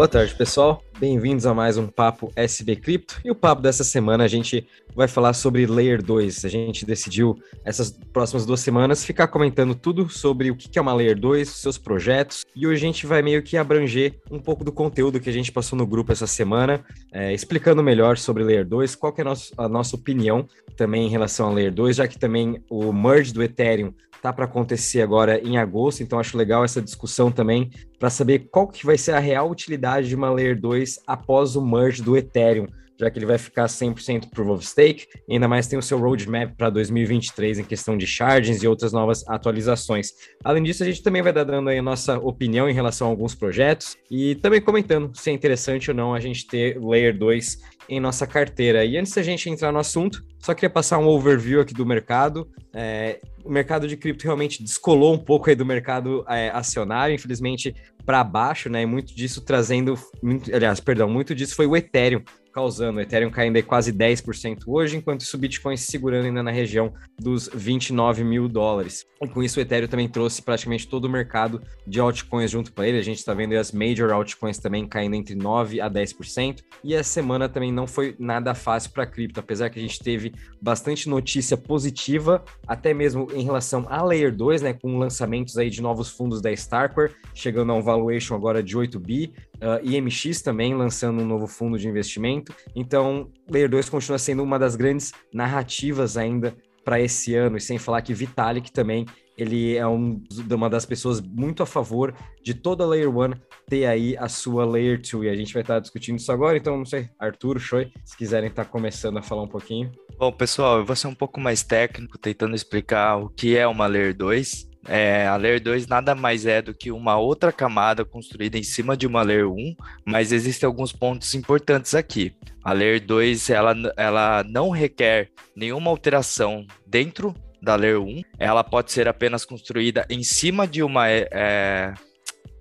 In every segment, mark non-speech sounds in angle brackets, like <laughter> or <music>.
Boa tarde, pessoal. Bem-vindos a mais um Papo SB Cripto. E o papo dessa semana a gente vai falar sobre Layer 2. A gente decidiu, essas próximas duas semanas, ficar comentando tudo sobre o que é uma Layer 2, seus projetos. E hoje a gente vai meio que abranger um pouco do conteúdo que a gente passou no grupo essa semana, é, explicando melhor sobre Layer 2, qual que é a, a nossa opinião também em relação a Layer 2, já que também o merge do Ethereum tá para acontecer agora em agosto, então acho legal essa discussão também para saber qual que vai ser a real utilidade de uma Layer 2 após o merge do Ethereum, já que ele vai ficar 100% Proof of Stake, e ainda mais tem o seu roadmap para 2023 em questão de chargings e outras novas atualizações. Além disso, a gente também vai dar dando aí a nossa opinião em relação a alguns projetos e também comentando se é interessante ou não a gente ter Layer 2 em nossa carteira. E antes da gente entrar no assunto, só queria passar um overview aqui do mercado. É, o mercado de cripto realmente descolou um pouco aí do mercado é, acionário, infelizmente para baixo, né? E muito disso trazendo, muito, aliás, perdão, muito disso foi o Ethereum causando. O Ethereum caindo aí quase 10% hoje, enquanto isso o Bitcoin se segurando ainda na região dos 29 mil dólares. E com isso o Ethereum também trouxe praticamente todo o mercado de altcoins junto para ele. A gente está vendo as major altcoins também caindo entre 9 a 10%. E a semana também não foi nada fácil para cripto, apesar que a gente teve bastante notícia positiva, até mesmo em relação à Layer 2, né, com lançamentos aí de novos fundos da Starkware, chegando a um valuation agora de 8 bi, uh, ah, IMX também lançando um novo fundo de investimento. Então, Layer 2 continua sendo uma das grandes narrativas ainda para esse ano, e sem falar que Vitalik também ele é um, uma das pessoas muito a favor de toda a Layer 1 ter aí a sua Layer 2, e a gente vai estar discutindo isso agora, então não sei, Arthur, Choi, se quiserem estar começando a falar um pouquinho. Bom, pessoal, eu vou ser um pouco mais técnico, tentando explicar o que é uma Layer 2. É, a Layer 2 nada mais é do que uma outra camada construída em cima de uma Layer 1, mas existem alguns pontos importantes aqui. A Layer 2 ela, ela não requer nenhuma alteração dentro da Layer 1, ela pode ser apenas construída em cima de uma é,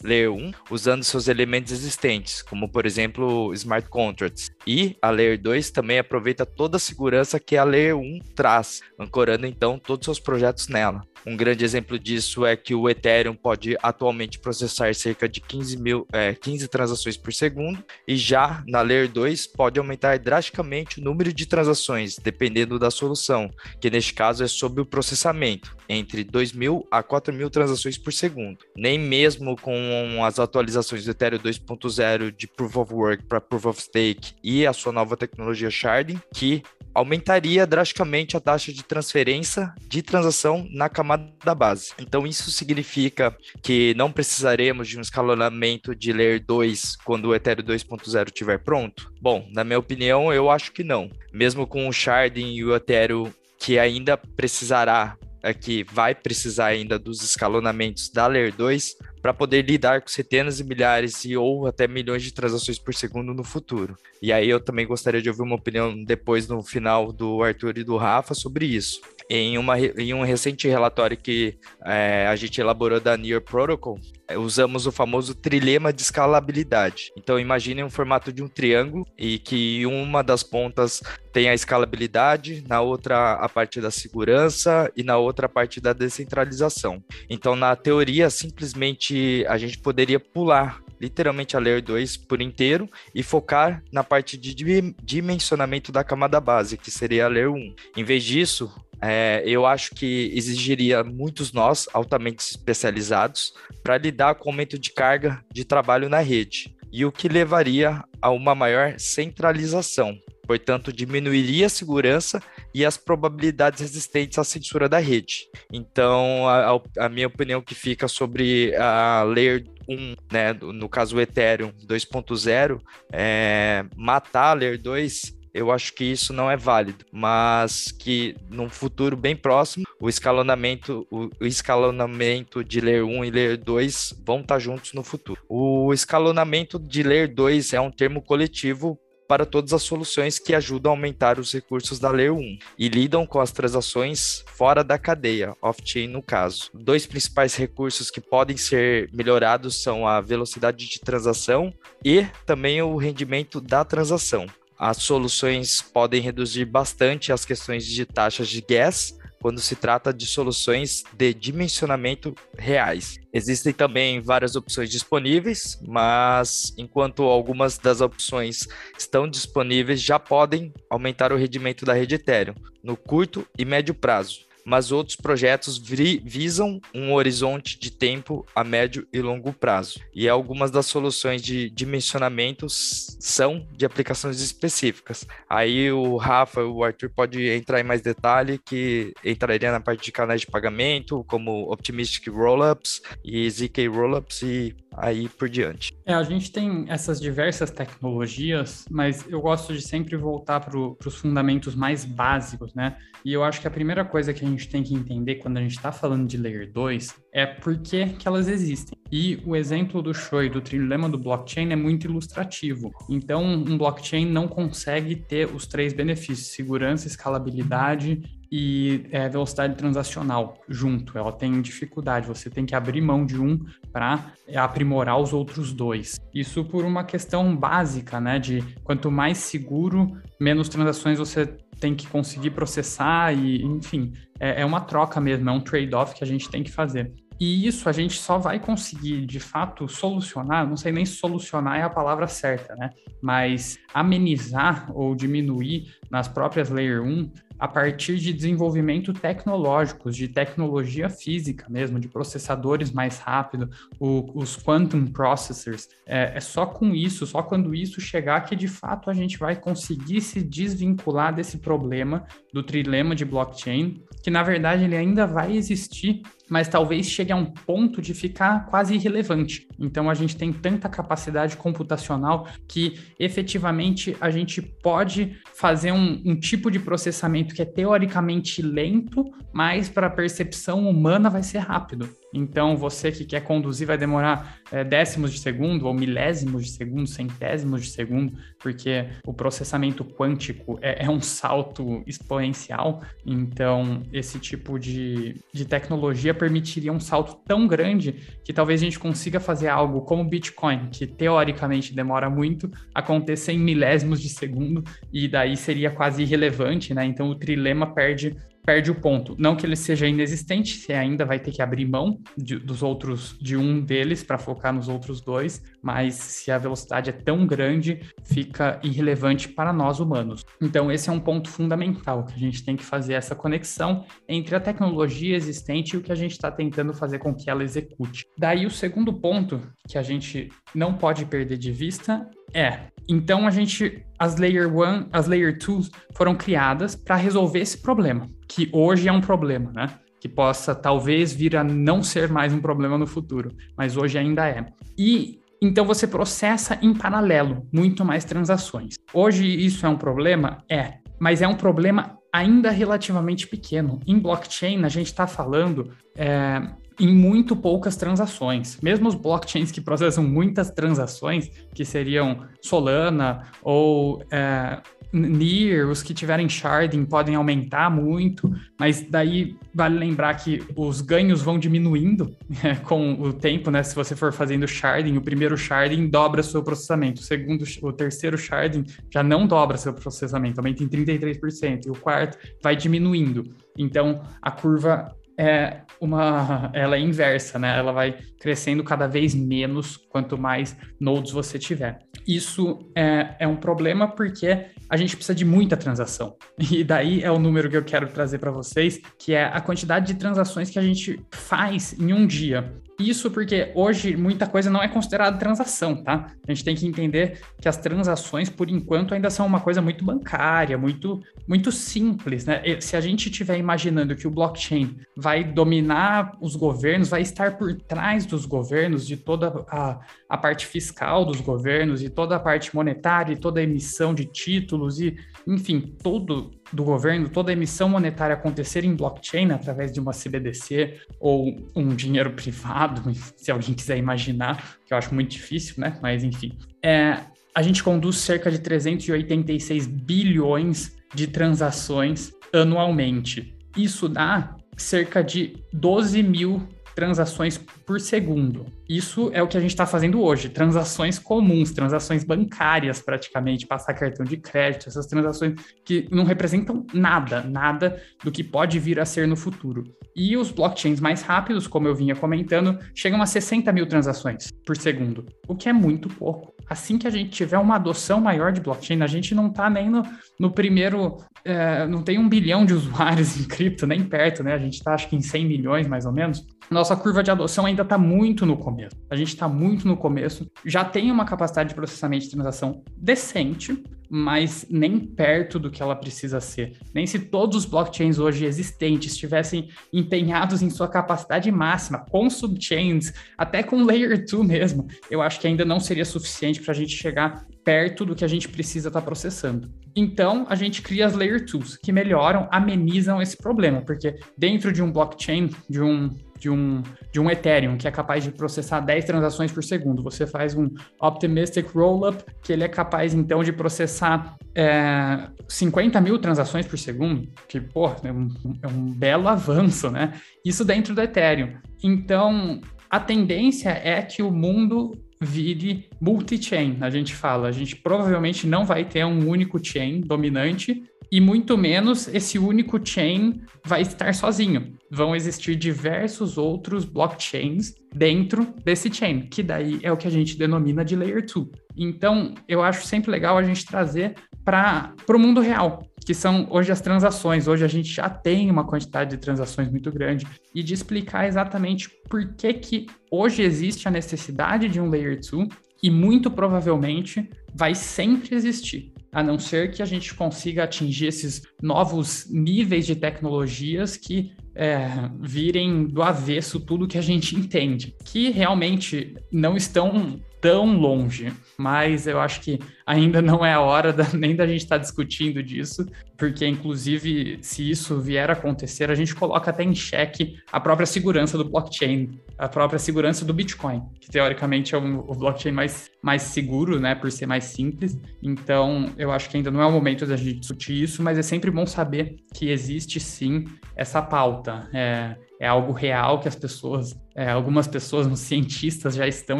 Layer 1 usando seus elementos existentes, como por exemplo smart contracts. E a Layer 2 também aproveita toda a segurança que a Layer 1 traz, ancorando então todos os seus projetos nela. Um grande exemplo disso é que o Ethereum pode atualmente processar cerca de 15, mil, é, 15 transações por segundo, e já na Layer 2 pode aumentar drasticamente o número de transações, dependendo da solução, que neste caso é sobre o processamento, entre 2.000 a 4.000 transações por segundo. Nem mesmo com as atualizações do Ethereum 2.0 de Proof of Work para Proof of Stake e a sua nova tecnologia Sharding, que aumentaria drasticamente a taxa de transferência de transação na camada da base. Então, isso significa que não precisaremos de um escalonamento de Layer 2 quando o Ethereum 2.0 estiver pronto? Bom, na minha opinião, eu acho que não. Mesmo com o Sharding e o Ethereum que ainda precisará é que vai precisar ainda dos escalonamentos da Layer 2 para poder lidar com centenas de milhares e ou até milhões de transações por segundo no futuro. E aí eu também gostaria de ouvir uma opinião depois no final do Arthur e do Rafa sobre isso. Em, uma, em um recente relatório que é, a gente elaborou da Near Protocol, é, usamos o famoso trilema de escalabilidade. Então imagine um formato de um triângulo e que uma das pontas tem a escalabilidade, na outra a parte da segurança e na outra a parte da descentralização. Então na teoria simplesmente a gente poderia pular literalmente a Layer 2 por inteiro e focar na parte de dimensionamento da camada base, que seria a Layer 1. Em vez disso, é, eu acho que exigiria muitos nós altamente especializados para lidar com o aumento de carga de trabalho na rede, e o que levaria a uma maior centralização. Portanto, diminuiria a segurança e as probabilidades resistentes à censura da rede. Então, a, a minha opinião que fica sobre a Layer 1, né, no caso o Ethereum 2.0, é matar a Layer 2 eu acho que isso não é válido, mas que num futuro bem próximo, o escalonamento, o, escalonamento de Layer 1 e Layer 2 vão estar juntos no futuro. O escalonamento de Layer 2 é um termo coletivo para todas as soluções que ajudam a aumentar os recursos da Layer 1 e lidam com as transações fora da cadeia, off-chain no caso. Dois principais recursos que podem ser melhorados são a velocidade de transação e também o rendimento da transação as soluções podem reduzir bastante as questões de taxas de gas, quando se trata de soluções de dimensionamento reais. Existem também várias opções disponíveis, mas enquanto algumas das opções estão disponíveis, já podem aumentar o rendimento da rede Ethereum no curto e médio prazo mas outros projetos visam um horizonte de tempo a médio e longo prazo. E algumas das soluções de dimensionamento são de aplicações específicas. Aí o Rafa, o Arthur pode entrar em mais detalhe, que entraria na parte de canais de pagamento, como Optimistic Rollups e ZK Rollups e aí por diante. É, a gente tem essas diversas tecnologias, mas eu gosto de sempre voltar para os fundamentos mais básicos, né? E eu acho que a primeira coisa que a gente tem que entender quando a gente está falando de Layer 2 é por que, elas existem. E o exemplo do e do trilema do blockchain é muito ilustrativo. Então, um blockchain não consegue ter os três benefícios: segurança, escalabilidade e é, velocidade transacional junto. Ela tem dificuldade, você tem que abrir mão de um para aprimorar os outros dois. Isso por uma questão básica, né? De quanto mais seguro, menos transações você tem que conseguir processar e, enfim, é, é uma troca mesmo, é um trade-off que a gente tem que fazer. E isso a gente só vai conseguir, de fato, solucionar, não sei nem se solucionar é a palavra certa, né? Mas amenizar ou diminuir nas próprias Layer 1 a partir de desenvolvimento tecnológicos, de tecnologia física mesmo, de processadores mais rápido, o, os quantum processors. É, é, só com isso, só quando isso chegar que de fato a gente vai conseguir se desvincular desse problema do trilema de blockchain, que na verdade ele ainda vai existir, mas talvez chegue a um ponto de ficar quase irrelevante. Então a gente tem tanta capacidade computacional que efetivamente a gente pode fazer um, um tipo de processamento que é teoricamente lento, mas para a percepção humana vai ser rápido. Então, você que quer conduzir vai demorar é, décimos de segundo, ou milésimos de segundo, centésimos de segundo, porque o processamento quântico é, é um salto exponencial. Então, esse tipo de, de tecnologia permitiria um salto tão grande que talvez a gente consiga fazer algo como Bitcoin, que teoricamente demora muito, acontecer em milésimos de segundo, e daí seria quase irrelevante, né? Então, o trilema perde perde o ponto. Não que ele seja inexistente, você ainda vai ter que abrir mão de, dos outros, de um deles para focar nos outros dois, mas se a velocidade é tão grande, fica irrelevante para nós humanos. Então, esse é um ponto fundamental, que a gente tem que fazer essa conexão entre a tecnologia existente e o que a gente está tentando fazer com que ela execute. Daí, o segundo ponto que a gente não pode perder de vista é então a gente, as Layer 1, as Layer 2 foram criadas para resolver esse problema, que hoje é um problema, né? Que possa talvez vir a não ser mais um problema no futuro, mas hoje ainda é. E então você processa em paralelo muito mais transações. Hoje isso é um problema? É, mas é um problema ainda relativamente pequeno. Em blockchain, a gente está falando é, em muito poucas transações. Mesmo os blockchains que processam muitas transações, que seriam Solana ou é, Near, os que tiverem sharding podem aumentar muito, mas daí vale lembrar que os ganhos vão diminuindo é, <laughs> com o tempo, né? Se você for fazendo sharding, o primeiro sharding dobra seu processamento, o segundo, o terceiro sharding já não dobra seu processamento, aumenta em 33%, e o quarto vai diminuindo. Então a curva é uma, ela é inversa, né? Ela vai crescendo cada vez menos quanto mais nodes você tiver. Isso é, é um problema porque a gente precisa de muita transação. <laughs> E daí é o número que eu quero trazer para vocês, que é a quantidade de transações que a gente faz em um dia. Isso porque hoje muita coisa não é considerada transação, tá? A gente tem que entender que as transações, por enquanto, ainda são uma coisa muito bancária, muito, muito simples, né? Se a gente estiver imaginando que o blockchain vai dominar os governos, vai estar por trás dos governos, de toda a, a parte fiscal dos governos, e toda a parte monetária, e toda a emissão de títulos, e, enfim, todo do governo, toda emissão monetária acontecer em blockchain através de uma CBDC ou um dinheiro privado, <laughs> se alguém quiser imaginar, que eu acho muito difícil, né? Mas enfim. É, a gente conduz cerca de 386 bilhões de transações anualmente. Isso dá cerca de 12 mil transações por segundo. Isso é o que a gente está fazendo hoje, transações comuns, transações bancárias praticamente, passar cartão de crédito, essas transações que não representam nada, nada do que pode vir a ser no futuro. E os blockchains mais rápidos, como eu vinha comentando, chegam a 60 mil transações por segundo, o que é muito pouco. Assim que a gente tiver uma adoção maior de blockchain, a gente não está nem no, no primeiro, é, não tem um bilhão de usuários <laughs> em cripto, nem perto, né? A gente está acho que em 100 milhões mais ou menos. Nossa curva de adoção ainda está muito no começo. A gente está muito no começo. Já tem uma capacidade de processamento de transação decente, mas nem perto do que ela precisa ser. Nem se todos os blockchains hoje existentes estivessem empenhados em sua capacidade máxima, com subchains, até com layer 2 mesmo, eu acho que ainda não seria suficiente para a gente chegar perto do que a gente precisa estar tá processando. Então, a gente cria as layer 2 que melhoram, amenizam esse problema, porque dentro de um blockchain, de um de um, de um Ethereum, que é capaz de processar 10 transações por segundo. Você faz um Optimistic Rollup, que ele é capaz, então, de processar é, 50 mil transações por segundo, que, pô, é um, é um belo avanço, né? Isso dentro do Ethereum. Então, a tendência é que o mundo vire multi-chain, a gente fala. A gente provavelmente não vai ter um único chain dominante, e muito menos esse único chain vai estar sozinho. Vão existir diversos outros blockchains dentro desse chain, que daí é o que a gente denomina de layer 2. Então, eu acho sempre legal a gente trazer para o mundo real, que são hoje as transações. Hoje a gente já tem uma quantidade de transações muito grande e de explicar exatamente por que, que hoje existe a necessidade de um layer 2 e muito provavelmente vai sempre existir a não ser que a gente consiga atingir esses novos níveis de tecnologias que é, virem do avesso tudo que a gente <laughs> entende, que realmente não estão tão longe, mas eu acho que ainda não é a hora da, nem da gente estar tá discutindo disso, porque inclusive se isso vier a acontecer, a gente coloca até em xeque a própria segurança do blockchain, a própria segurança do Bitcoin, que teoricamente é o, o blockchain mais, mais seguro, né, por ser mais simples. Então, eu acho que ainda não é o momento da gente discutir isso, mas é sempre bom saber que existe sim essa pauta. É, é algo real que as pessoas, é, algumas pessoas, uns cientistas já estão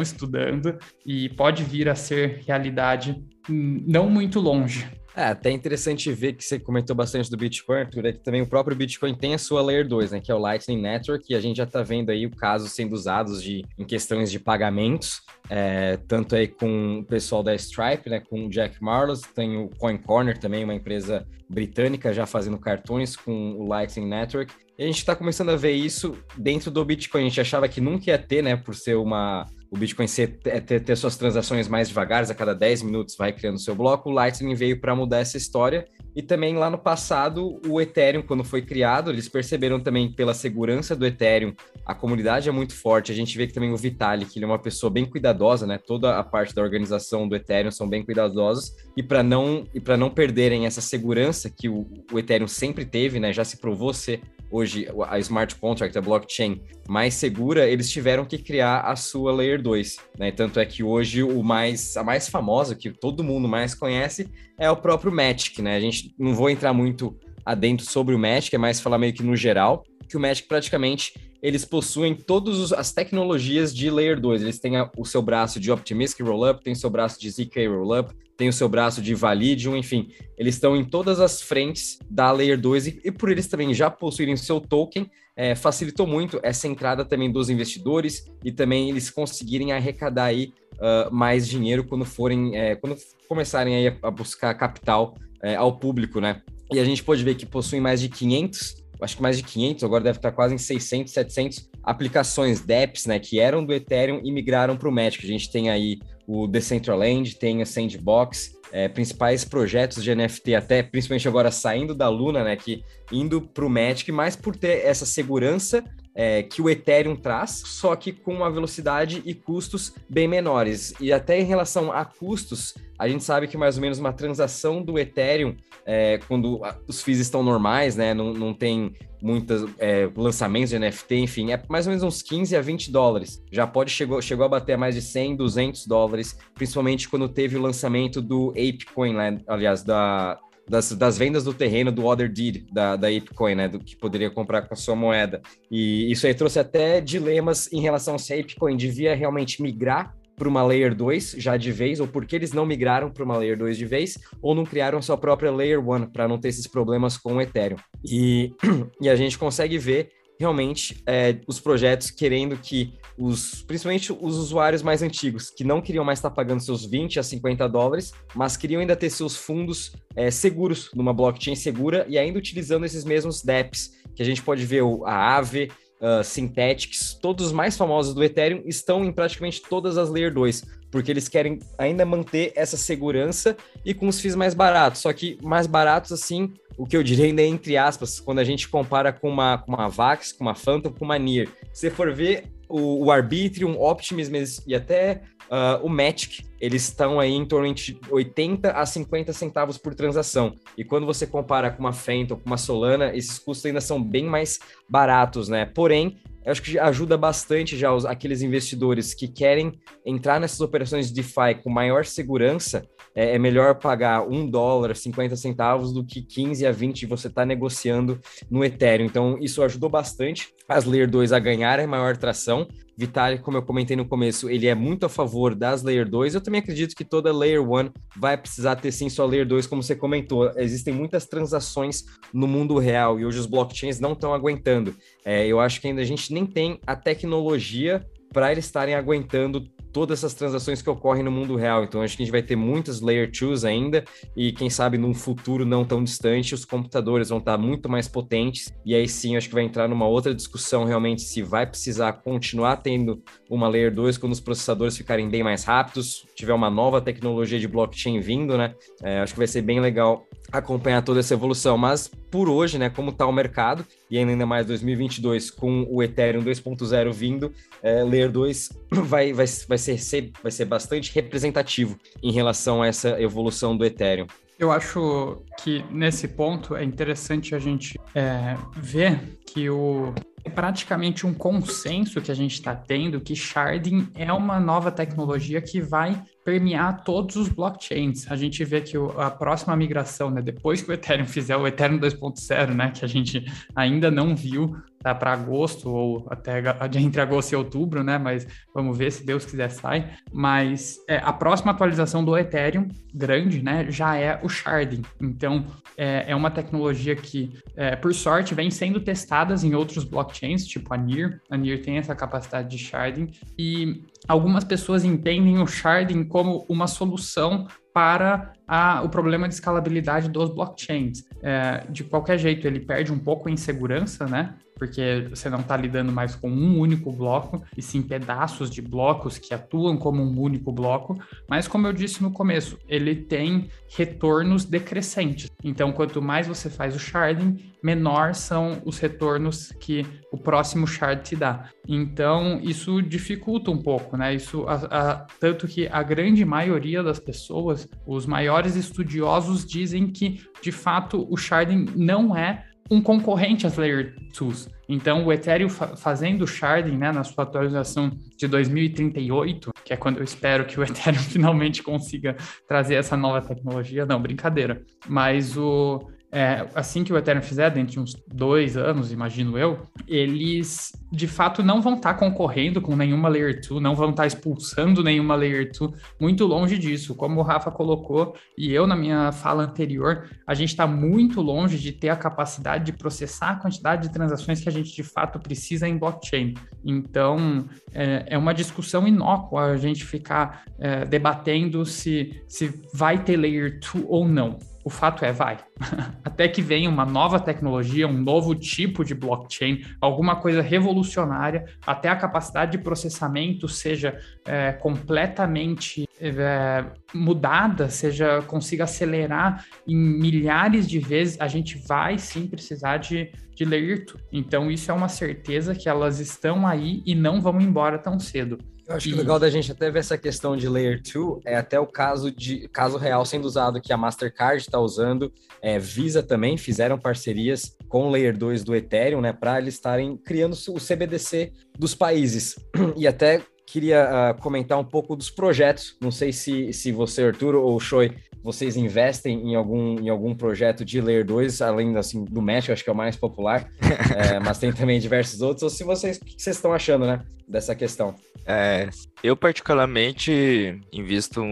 estudando e pode vir a ser realidade não muito longe. É, até interessante ver que você comentou bastante do Bitcoin, Arthur, é que também o próprio Bitcoin tem a sua Layer 2, né, que é o Lightning Network, e a gente já está vendo aí o caso sendo usados de, em questões de pagamentos, é, tanto aí com o pessoal da Stripe, né, com o Jack Marlows, tem o Coin Corner também, uma empresa britânica já fazendo cartões com o Lightning Network, e a gente está começando a ver isso dentro do Bitcoin. A gente achava que nunca ia ter, né, por ser uma. O Bitcoin ser, é, ter, ter suas transações mais devagar, a cada 10 minutos vai criando seu bloco. O Lightning veio para mudar essa história. E também lá no passado, o Ethereum, quando foi criado, eles perceberam também pela segurança do Ethereum, a comunidade é muito forte. A gente vê que também o Vitalik, ele é uma pessoa bem cuidadosa, né? Toda a parte da organização do Ethereum são bem cuidadosos. E para não, e não perderem essa segurança que o, o Ethereum sempre teve, né? Já se provou ser hoje a smart contract, a blockchain mais segura, eles tiveram que criar a sua layer 2, né? Tanto é que hoje o mais a mais famosa que todo mundo mais conhece é o próprio Magic, né? A gente não vou entrar muito adentro sobre o Magic, é mais falar meio que no geral, que o Magic praticamente eles possuem todas as tecnologias de Layer 2. Eles têm o seu braço de Optimistic Rollup, tem o seu braço de ZK Rollup, tem o seu braço de Validium, enfim. Eles estão em todas as frentes da Layer 2 e, e por eles também já possuírem seu token, é, facilitou muito essa entrada também dos investidores e também eles conseguirem arrecadar aí uh, mais dinheiro quando forem, é, quando começarem aí a, a buscar capital é, ao público, né? E a gente pode ver que possuem mais de 500 acho que mais de 500, agora deve estar quase em 600, 700 aplicações DEPs, né, que eram do Ethereum e migraram para o Magic. A gente tem aí o Decentraland, tem a Sandbox, é, principais projetos de NFT, até principalmente agora saindo da Luna, né, que indo para o Magic, mas por ter essa segurança é, que o Ethereum traz, só que com uma velocidade e custos bem menores. E até em relação a custos, a gente sabe que mais ou menos uma transação do Ethereum, é, quando os FIIs estão normais, né, não, não tem muitos é, lançamentos de NFT, enfim, é mais ou menos uns 15 a 20 dólares. Já pode chegou, chegou a bater mais de 100, 200 dólares, principalmente quando teve o lançamento do ApeCoin, né, aliás, da das, das vendas do terreno do Other Deed, da, da Apecoin, né? Do que poderia comprar com a sua moeda. E isso aí trouxe até dilemas em relação se a Apecoin devia realmente migrar para uma Layer 2 já de vez, ou porque eles não migraram para uma Layer 2 de vez, ou não criaram sua própria Layer 1 para não ter esses problemas com o Ethereum. E, <clears throat> e a gente consegue ver realmente é, os projetos querendo que os, principalmente os usuários mais antigos, que não queriam mais estar pagando seus 20 a 50 dólares, mas queriam ainda ter seus fundos é, seguros numa blockchain segura e ainda utilizando esses mesmos DEPs, que a gente pode ver o, a Aave, uh, Synthetics, todos os mais famosos do Ethereum estão em praticamente todas as Layer 2, porque eles querem ainda manter essa segurança e com os FIIs mais baratos, só que mais baratos assim, o que eu diria ainda é entre aspas, quando a gente compara com uma, com uma Vax, com uma Phantom, com uma Nier. Se for ver o, o Arbitrium, Optimism e até uh, o Matic, eles estão aí em torno de 80 a 50 centavos por transação. E quando você compara com uma Phantom, com uma Solana, esses custos ainda são bem mais baratos, né? Porém, eu acho que ajuda bastante já os, aqueles investidores que querem entrar nessas operações de DeFi com maior segurança. É, é melhor pagar um dólar, 50 centavos, do que 15 a 20 você está negociando no Ethereum. Então, isso ajudou bastante as Layer 2 a ganharem maior tração. Vitalik, como eu comentei no começo, ele é muito a favor das Layer 2. Eu também acredito que toda Layer 1 vai precisar ter sim sua Layer 2, como você comentou. Existem muitas transações no mundo real e hoje os blockchains não estão aguentando. É, eu acho que ainda a gente nem tem a tecnologia para eles estarem aguentando todas essas transações que ocorrem no mundo real. Então, acho que a gente vai ter muitas Layer 2 ainda, e quem sabe num futuro não tão distante, os computadores vão estar muito mais potentes, e aí sim, acho que vai entrar numa outra discussão realmente se vai precisar continuar tendo uma Layer 2 quando os processadores ficarem bem mais rápidos, tiver uma nova tecnologia de blockchain vindo, né? É, acho que vai ser bem legal acompanhar toda essa evolução, mas por hoje, né, como está o mercado, e ainda mais 2022 com o Ethereum 2.0 vindo, é, Layer 2 <coughs> vai, vai, vai, ser, vai ser bastante representativo em relação a essa evolução do Ethereum. Eu acho que nesse ponto é interessante a gente é, ver que o, é praticamente um consenso que a gente está tendo que sharding é uma nova tecnologia que vai permear todos os blockchains. A gente vê que o, a próxima migração, né, depois que o Ethereum fizer o Ethereum 2.0, né, que a gente ainda não viu, tá para agosto ou até entre agosto e outubro, né? Mas vamos ver se Deus quiser sai. Mas é, a próxima atualização do Ethereum grande, né? Já é o sharding. Então é, é uma tecnologia que, é, por sorte, vem sendo testadas em outros blockchains, tipo a Near. A Near tem essa capacidade de sharding e algumas pessoas entendem o sharding como uma solução para a, o problema de escalabilidade dos blockchains. É, de qualquer jeito, ele perde um pouco em segurança, né? Porque você não está lidando mais com um único bloco, e sim pedaços de blocos que atuam como um único bloco. Mas, como eu disse no começo, ele tem retornos decrescentes. Então, quanto mais você faz o sharding, menor são os retornos que o próximo shard te dá. Então, isso dificulta um pouco, né? Isso, a, a, tanto que a grande maioria das pessoas, os maiores estudiosos, dizem que, de fato, o sharding não é um concorrente às Layer 2. Então, o Ethereum fa fazendo sharding, né, na sua atualização de 2038, que é quando eu espero que o <laughs> Ethereum finalmente consiga trazer essa nova tecnologia, não, brincadeira. Mas o, é, assim que o Ethereum fizer, dentro de uns dois anos, imagino eu, eles de fato não vão estar tá concorrendo com nenhuma Layer 2, não vão estar tá expulsando nenhuma Layer 2, muito longe disso. Como o Rafa colocou, e eu na minha fala anterior, a gente está muito longe de ter a capacidade de processar a quantidade de transações que a gente de fato precisa em blockchain. Então, é, é uma discussão inócua a gente ficar é, debatendo se, se vai ter Layer 2 ou não. O fato é, vai. <laughs> Até que venha uma nova tecnologia, um novo tipo de blockchain, alguma coisa revolucionária, até a capacidade de processamento seja é, completamente é, mudada, seja consiga acelerar em milhares de vezes, a gente vai sim precisar de, de Layer 2. Então, isso é uma certeza que elas estão aí e não vão embora tão cedo. Eu acho que o legal da gente até ver essa questão de Layer 2 é até o caso de caso real sendo usado que a Mastercard está usando, é, Visa também fizeram parcerias com o Layer 2 do Ethereum, né, para eles estarem criando o CBDC dos países. <clears throat> E até queria uh, comentar um pouco dos projetos. Não sei se, se você, Arturo ou Choi, vocês investem em algum, em algum projeto de Layer 2, além assim, do Mesh, acho que é o mais popular, <laughs> é, mas tem também diversos outros, ou se vocês, o que vocês estão achando, né, dessa questão? É, eu particularmente invisto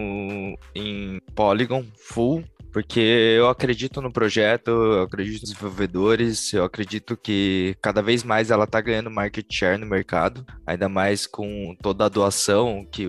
em Polygon full, porque eu acredito no projeto, eu acredito nos desenvolvedores, eu acredito que cada vez mais ela está ganhando market share no mercado, ainda mais com toda a doação que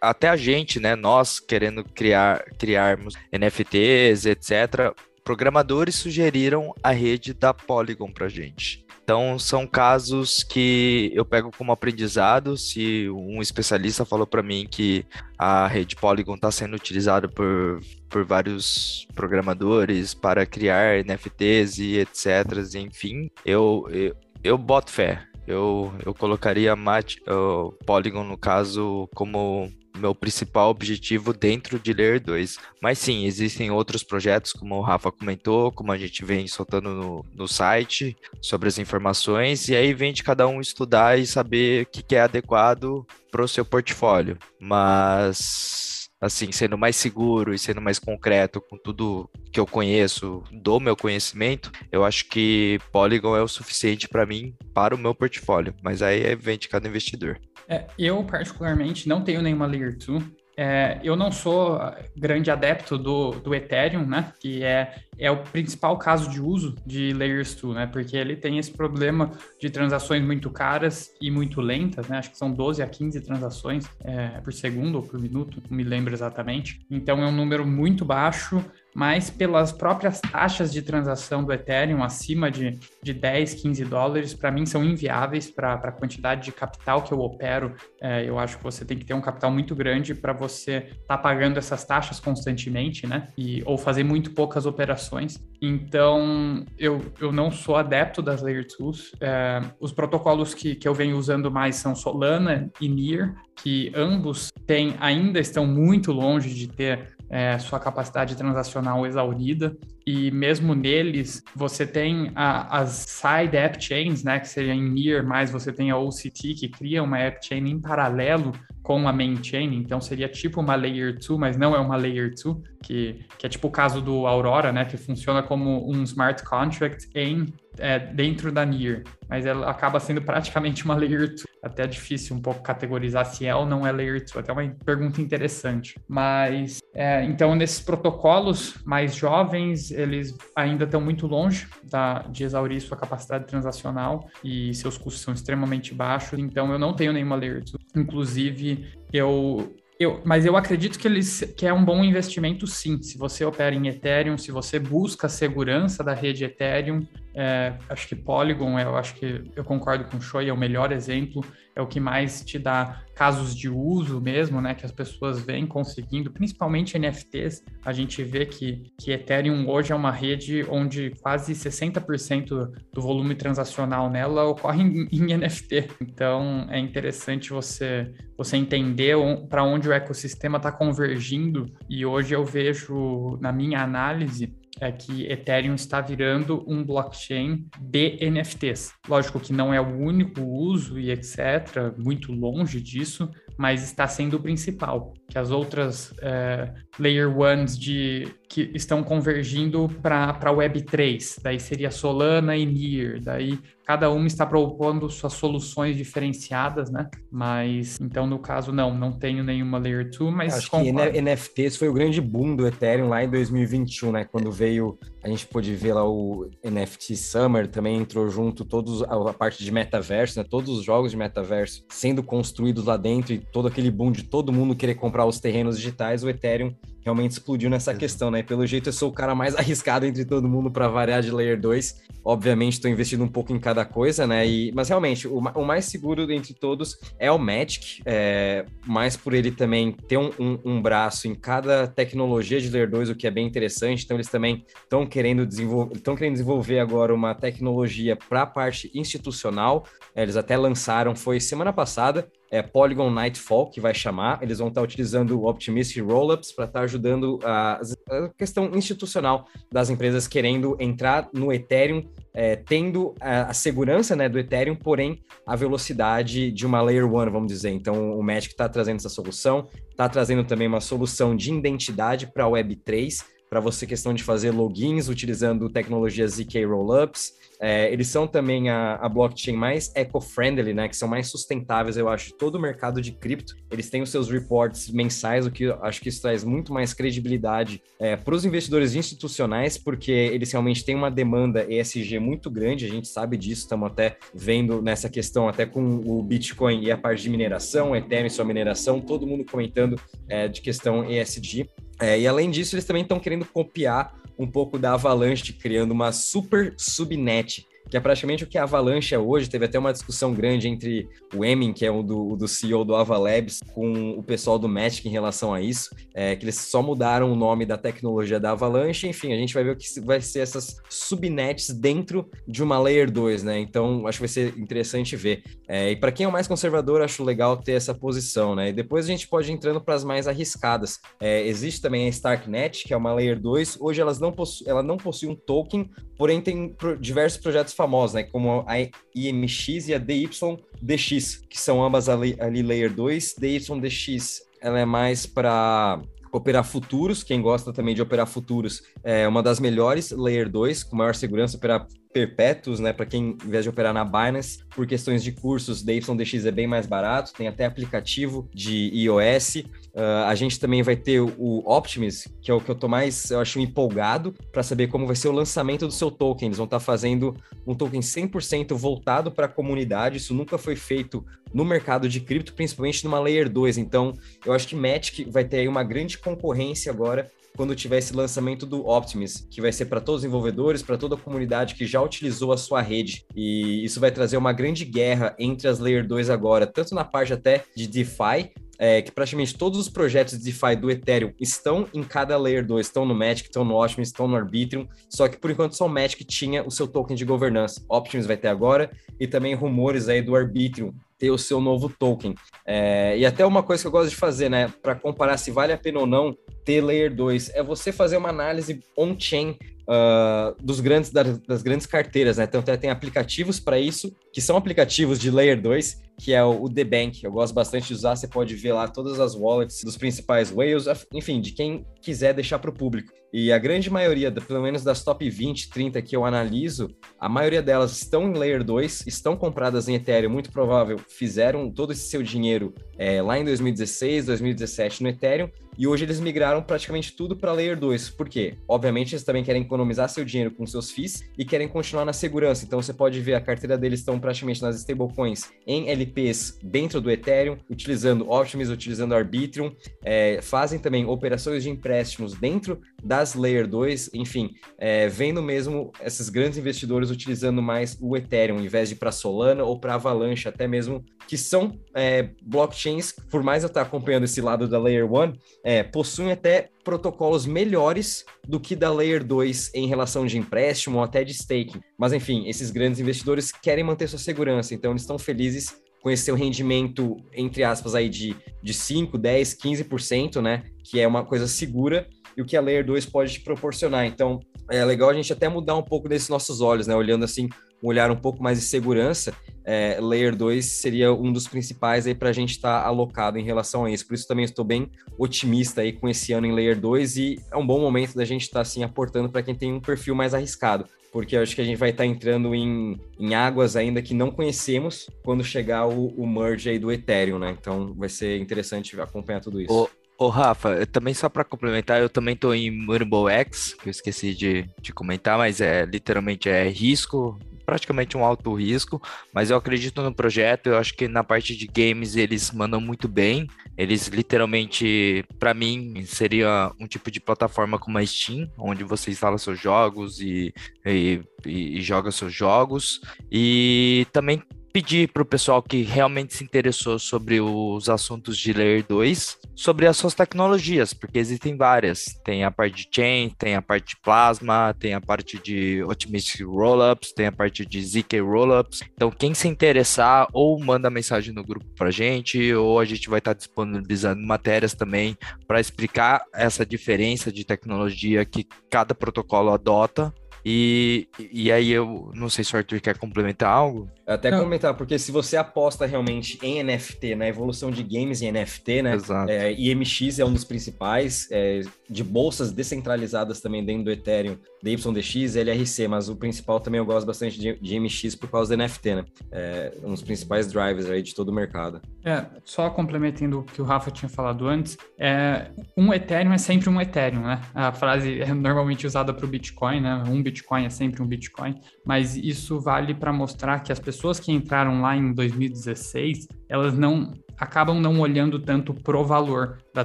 até a gente, né, nós querendo criar criarmos NFTs, etc. Programadores sugeriram a rede da Polygon para gente. Então, são casos que eu pego como aprendizado. Se um especialista falou para mim que a rede Polygon está sendo utilizada por, por vários programadores para criar NFTs e etc., enfim, eu, eu, eu boto fé. Eu, eu colocaria o Polygon, no caso, como meu principal objetivo dentro de Layer 2. Mas sim, existem outros projetos, como o Rafa comentou, como a gente vem soltando no, no site, sobre as informações, e aí vem de cada um estudar e saber o que, que é adequado para o seu portfólio. Mas assim, sendo mais seguro e sendo mais concreto com tudo que eu conheço, do meu conhecimento, eu acho que Polygon é o suficiente para mim, para o meu portfólio, mas aí é vem de cada investidor. É, eu, particularmente, não tenho nenhuma Layer 2. É, eu não sou grande adepto do, do Ethereum, né? Que é, é o principal caso de uso de Layers 2, né? Porque ele tem esse problema de transações muito caras e muito lentas, né? Acho que são 12 a 15 transações é, por segundo ou por minuto, não me lembro exatamente. Então é um número muito baixo mas pelas próprias taxas de transação do Ethereum acima de, de 10, 15 dólares, para mim são inviáveis para a quantidade de capital que eu opero. É, eu acho que você tem que ter um capital muito grande para você estar tá pagando essas taxas constantemente, né? E, ou fazer muito poucas operações. Então, eu, eu não sou adepto das Layer 2. É, os protocolos que, que eu venho usando mais são Solana e Near, que ambos têm, ainda estão muito longe de ter é, sua capacidade transacional exaurida. E mesmo neles você tem a, as side app chains, né, que seria em Near, mas você tem a OCT que cria uma app chain em paralelo com a main chain, então seria tipo uma layer 2, mas não é uma layer 2, que, que é tipo o caso do Aurora, né, que funciona como um smart contract em é, dentro da Near, mas ela acaba sendo praticamente uma layer 2. Até é difícil um pouco categorizar se é ou não é layer 2, até uma pergunta interessante. Mas é, então nesses protocolos mais jovens, eles ainda estão muito longe da, de exaurir sua capacidade transacional e seus custos são extremamente baixos, então eu não tenho nenhuma layer 2. Inclusive, eu eu, mas eu acredito que, eles, que é um bom investimento, sim. Se você opera em Ethereum, se você busca a segurança da rede Ethereum, é, acho que Polygon, eu acho que eu concordo com o Choi, é o melhor exemplo é o que mais te dá casos de uso mesmo, né? Que as pessoas vêm conseguindo, principalmente NFTs. A gente vê que, que Ethereum hoje é uma rede onde quase 60% do volume transacional nela ocorre em, em NFT. Então é interessante você, você entender para onde o ecossistema está convergindo. E hoje eu vejo, na minha análise, é que Ethereum está virando um blockchain de NFTs. Lógico que não é o único uso e etc., muito longe disso, mas está sendo o principal. Que as outras é, Layer Ones de, que estão convergindo para a Web3, daí seria Solana e Near, daí cada uma está propondo suas soluções diferenciadas, né? Mas, então, no caso, não, não tenho nenhuma Layer 2, mas... Acho concordo. que NFTs foi o grande boom do Ethereum lá em 2021, né? Quando veio, a gente pôde ver lá o NFT Summer, também entrou junto todos a parte de metaverso, né? Todos os jogos de metaverso sendo construídos lá dentro e todo aquele boom de todo mundo querer comprar os terrenos digitais, o Ethereum realmente explodiu nessa questão, né? Pelo jeito eu sou o cara mais <laughs> arriscado entre todo mundo para variar de Layer 2. Obviamente estou investindo um pouco em cada coisa, né? E, mas realmente, o, o mais seguro entre todos é o Magic, é, mais por ele também ter um, um, um, braço em cada tecnologia de Layer 2, o que é bem interessante. Então eles também estão querendo, desenvolver, querendo desenvolver agora uma tecnologia para a parte institucional. É, eles até lançaram, foi semana passada, é Polygon Nightfall, que vai chamar. Eles vão estar utilizando o Optimistic Rollups para estar ajudando a, a, questão institucional das empresas querendo entrar no Ethereum, é, tendo a, a, segurança né, do Ethereum, porém a velocidade de uma Layer 1, vamos dizer. Então, o Magic está trazendo essa solução, está trazendo também uma solução de identidade para a Web3, para você questão de fazer logins utilizando tecnologias ZK Rollups. É, eles são também a, a blockchain mais eco-friendly, né? Que são mais sustentáveis, eu acho, todo o mercado de cripto. Eles têm os seus reports mensais, o que acho que isso traz muito mais credibilidade é, para os investidores institucionais, porque eles realmente têm uma demanda ESG muito grande, a gente sabe disso, estamos até vendo nessa questão, até com o Bitcoin e a parte de mineração, Ethereum e sua mineração, todo mundo comentando é, de questão ESG. É, e além disso, eles também estão querendo copiar um pouco da Avalanche, criando uma super subnet que é praticamente o que a Avalanche é hoje. Teve até uma discussão grande entre o Emin, que é o do, do CEO do Avalabs, com o pessoal do Magic em relação a isso, é, que eles só mudaram o nome da tecnologia da Avalanche. Enfim, a gente vai ver o que vai ser essas subnets dentro de uma Layer 2, né? Então, acho que vai ser interessante ver. É, e para quem é o mais conservador, acho legal ter essa posição, né? E depois a gente pode ir entrando para as mais arriscadas. É, existe também a Starknet, que é uma Layer 2. Hoje elas não ela não possui um token, porém tem pro, diversos projetos famosos, né? Como a IMX e a DYDX, que são ambas ali, ali Layer 2. DYDX ela é mais para operar futuros, quem gosta também de operar futuros, é uma das melhores Layer 2, com maior segurança, operar perpétuos, né? Para quem, em vez de operar na Binance, por questões de cursos, DYDX é bem mais barato, tem até aplicativo de iOS. Uh, a gente também vai ter o Optimus, que é o que eu tô mais, eu acho, empolgado para saber como vai ser o lançamento do seu token. Eles vão estar tá fazendo um token 100% voltado para a comunidade. Isso nunca foi feito no mercado de cripto, principalmente numa Layer 2. Então, eu acho que Matic vai ter aí uma grande concorrência agora quando tiver esse lançamento do Optimus, que vai ser para todos os desenvolvedores, para toda a comunidade que já utilizou a sua rede. E isso vai trazer uma grande guerra entre as Layer 2 agora, tanto na parte até de DeFi, é, que praticamente todos os projetos de DeFi do Ethereum estão em cada Layer 2, estão no Magic, estão no Optimus, estão no Arbitrum, só que por enquanto só o Magic tinha o seu token de governança. Optimus vai ter agora, e também rumores aí do Arbitrum, ter o seu novo token. É, e até uma coisa que eu gosto de fazer, né, para comparar se vale a pena ou não ter Layer 2, é você fazer uma análise on-chain uh, dos grandes, das, das, grandes carteiras, né? Então tem aplicativos para isso, que são aplicativos de Layer 2, que é o, o The Bank. Eu gosto bastante de usar, você pode ver lá todas as wallets dos principais whales, enfim, de quem quiser deixar para o público. E a grande maioria, pelo menos das top 20, 30 que eu analiso, a maioria delas estão em Layer 2, estão compradas em Ethereum, muito provável, fizeram todo esse seu dinheiro é, lá em 2016, 2017 no Ethereum, e hoje eles migraram praticamente tudo para Layer 2. Por quê? Obviamente eles também querem economizar seu dinheiro com seus FIIs e querem continuar na segurança. Então você pode ver a carteira deles estão praticamente nas stablecoins em LPs dentro do Ethereum, utilizando Optimus, utilizando Arbitrum, é, fazem também operações de empréstimos dentro das Layer 2, enfim, é, vendo mesmo esses grandes investidores utilizando mais o Ethereum, em vez de para Solana ou para Avalanche, até mesmo, que são é, blockchains, por mais eu estar acompanhando esse lado da Layer 1, é, possuem até protocolos melhores do que da Layer 2 em relação de empréstimo ou até de staking. Mas enfim, esses grandes investidores querem manter sua segurança, então eles estão felizes com esse seu rendimento, entre aspas, aí de, de 5, 10, 15%, né? Que é uma coisa segura e o que a Layer 2 pode te proporcionar. Então, é legal a gente até mudar um pouco desses nossos olhos, né? Olhando assim, um olhar um pouco mais de segurança é, Layer 2 seria um dos principais aí para a gente estar tá alocado em relação a isso. Por isso também estou bem otimista aí com esse ano em Layer 2 e é um bom momento da gente estar tá, assim aportando para quem tem um perfil mais arriscado. Porque eu acho que a gente vai estar tá entrando em, em águas ainda que não conhecemos quando chegar o, o merge aí do Ethereum, né? Então vai ser interessante acompanhar tudo isso. Ô Rafa, também só para complementar, eu também estou em Murable X, que eu esqueci de, de comentar, mas é literalmente é risco, praticamente um alto risco, mas eu acredito no projeto. Eu acho que na parte de games eles mandam muito bem. Eles literalmente, para mim, seria um tipo de plataforma como a Steam, onde você instala seus jogos e, e, e joga seus jogos. E também pedir para o pessoal que realmente se interessou sobre os assuntos de Layer 2, sobre as suas tecnologias, porque existem várias. Tem a parte de Chain, tem a parte de Plasma, tem a parte de Optimistic Rollups, tem a parte de ZK Rollups. Então, quem se interessar, ou manda mensagem no grupo para gente, ou a gente vai estar tá disponibilizando matérias também para explicar essa diferença de tecnologia que cada protocolo adota e, e aí eu não sei se o Arthur quer complementar algo. Até não. comentar, porque se você aposta realmente em NFT, na evolução de games em NFT, né? Exato. É, IMX é um dos principais, é, de bolsas descentralizadas também dentro do Ethereum, DYDX e LRC, mas o principal também eu gosto bastante de, de MX por causa do NFT, né? É um dos principais drivers aí de todo o mercado. É, só complementando o que o Rafa tinha falado antes, é, um Ethereum é sempre um Ethereum, né? A frase é normalmente usada para o Bitcoin, né? Um Bitcoin é sempre um Bitcoin, mas isso vale para mostrar que as pessoas pessoas que entraram lá em 2016, elas não acabam não olhando tanto pro valor da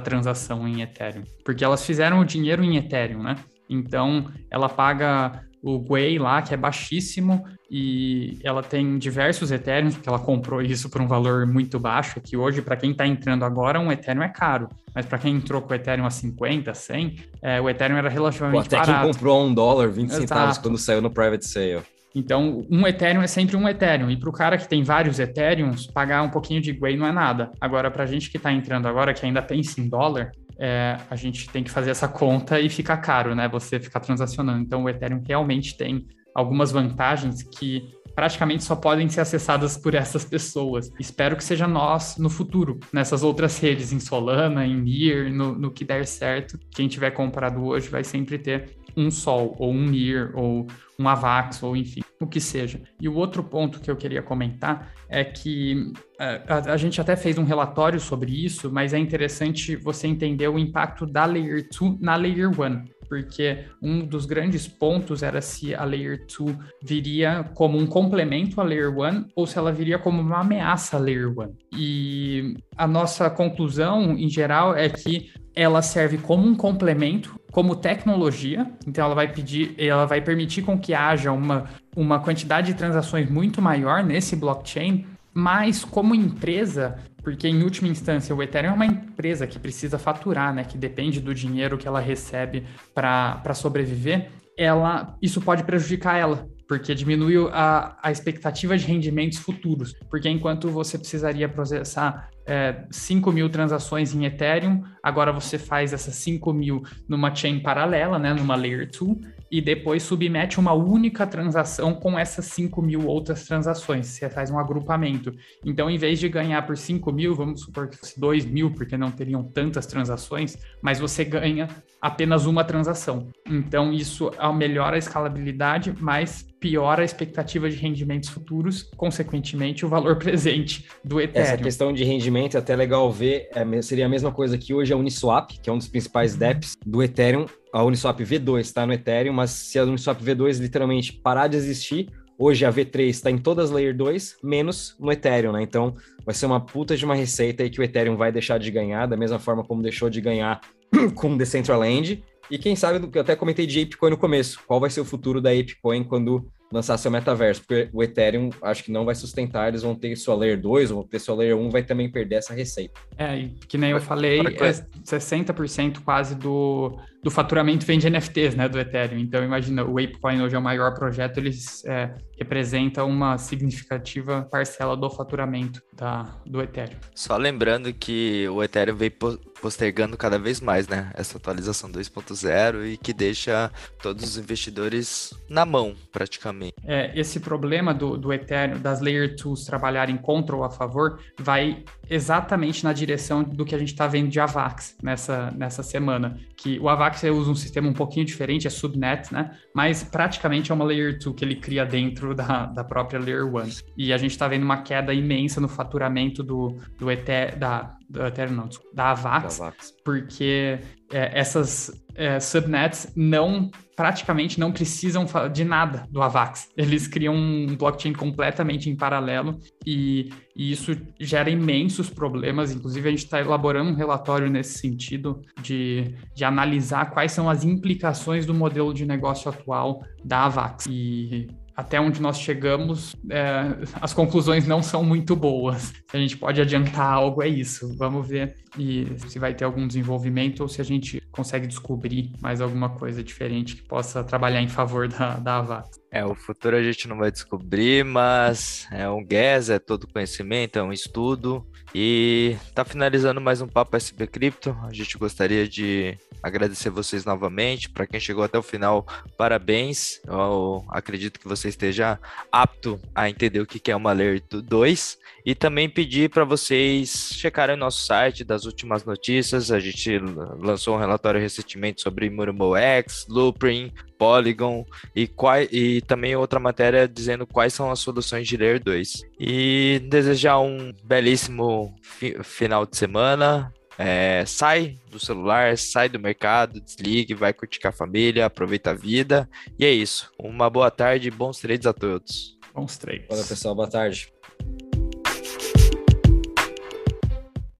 transação em Ethereum, porque elas fizeram o dinheiro em Ethereum, né? Então, ela paga o Gwei lá, que é baixíssimo, e ela tem diversos Ethereum, porque ela comprou isso por um valor muito baixo, que hoje, para quem está entrando agora, um Ethereum é caro, mas para quem entrou com o Ethereum a 50, 100, é, o Ethereum era relativamente Pô, até barato. quem comprou a um dólar, 20 Exato. centavos, quando saiu no private sale. Então, um Ethereum é sempre um Ethereum. E para o cara que tem vários Ethereums, pagar um pouquinho de Gwei não é nada. Agora, para a gente que está entrando agora, que ainda pensa em dólar, é, a gente tem que fazer essa conta e fica caro, né? Você ficar transacionando. Então, o Ethereum realmente tem algumas vantagens que praticamente só podem ser acessadas por essas pessoas. Espero que seja nós no futuro, nessas outras redes, em Solana, em Near, no, no que der certo. Quem tiver comprado hoje vai sempre ter um Sol, ou um Near, ou um AVAX, ou enfim, o que seja. E o outro ponto que eu queria comentar é que é, a, a, gente até fez um relatório sobre isso, mas é interessante você entender o impacto da Layer 2 na Layer 1 porque um dos grandes pontos era se a Layer 2 viria como um complemento à Layer 1 ou se ela viria como uma ameaça à Layer 1. E a nossa conclusão, em geral, é que ela serve como um complemento, como tecnologia, então ela vai pedir, ela vai permitir com que haja uma, uma quantidade de transações muito maior nesse blockchain, mas como empresa, porque em última instância o Ethereum é uma empresa que precisa faturar, né, que depende do dinheiro que ela recebe para sobreviver, ela isso pode prejudicar ela, porque diminui a, a expectativa de rendimentos futuros. Porque enquanto você precisaria processar é, 5 mil transações em Ethereum, agora você faz essas 5 mil numa chain paralela, né, numa Layer 2, e depois submete uma única transação com essas 5 mil outras transações. Você faz um agrupamento. Então, em vez de ganhar por 5 mil, vamos supor que fosse 2 mil, porque não teriam tantas transações, mas você ganha apenas uma transação. Então, isso melhora a escalabilidade, mas piora a expectativa de rendimentos futuros, consequentemente, o valor <laughs> presente do Ethereum. Essa questão de rendimento é até legal ver, é, seria a mesma coisa que hoje a Uniswap, que é um dos principais DEPs do Ethereum, a Uniswap V2 está no Ethereum, mas se a Uniswap V2 literalmente parar de existir, hoje a V3 está em todas as Layer 2, menos no Ethereum, né? Então vai ser uma puta de uma receita aí que o Ethereum vai deixar de ganhar, da mesma forma como deixou de ganhar <clears throat> com Decentraland. E quem sabe, eu até comentei de ApeCoin no começo, qual vai ser o futuro da ApeCoin quando lançar seu metaverso, porque o Ethereum acho que não vai sustentar, eles vão ter sua Layer 2, vão ter sua Layer 1, vai também perder essa receita. É, que nem eu falei, é 60% quase do, do faturamento vem de NFTs, né, do Ethereum. Então, imagina, o ApeCoin hoje é o maior projeto, eles é, representam uma significativa parcela do faturamento da, do Ethereum. Só lembrando que o Ethereum veio postergando cada vez mais, né, essa atualização 2.0 e que deixa todos os investidores na mão, praticamente. É, esse problema do, do Ethereum, das Layer 2 trabalharem contra ou a favor, vai exatamente na direção do que a gente está vendo de AVAX nessa, nessa semana, que o AVAX Axie usa um sistema um pouquinho diferente, é subnet, né? Mas praticamente é uma Layer 2 que ele cria dentro da, da própria Layer 1. E a gente está vendo uma queda imensa no faturamento do, do Ether, da, do Ethereum, não, da Avax, da Avax. porque é, essas é, subnets não praticamente não precisam de nada do Avax. Eles criam um blockchain completamente em paralelo e, e isso gera imensos problemas. Inclusive, a gente está elaborando um relatório nesse sentido de, de analisar quais são as implicações do modelo de negócio atual da Avax. E até onde nós chegamos, é, as conclusões não são muito boas. Se a gente pode adiantar algo, é isso. Vamos ver e se vai ter algum desenvolvimento ou se a gente consegue descobrir mais alguma coisa diferente que possa trabalhar em favor da, da Avax. É, o futuro a gente não vai descobrir, mas é um guess, é todo conhecimento, é um estudo. E tá finalizando mais um Papo SB Cripto. A gente gostaria de agradecer vocês novamente. Para quem chegou até o final, parabéns. Eu acredito que você esteja apto a entender o que é uma Layer 2. E também pedir para vocês checarem o nosso site das últimas notícias. A gente lançou um relatório recentemente sobre Murmur X, Loopring, Polygon e, e também outra matéria dizendo quais são as soluções de Layer 2. E desejar um belíssimo fi, final de semana. É, sai do celular, sai do mercado, desligue, vai curtir com a família, aproveita a vida. E é isso. Uma boa tarde e bons trades a todos. Bons trades. Olá, pessoal. Boa tarde.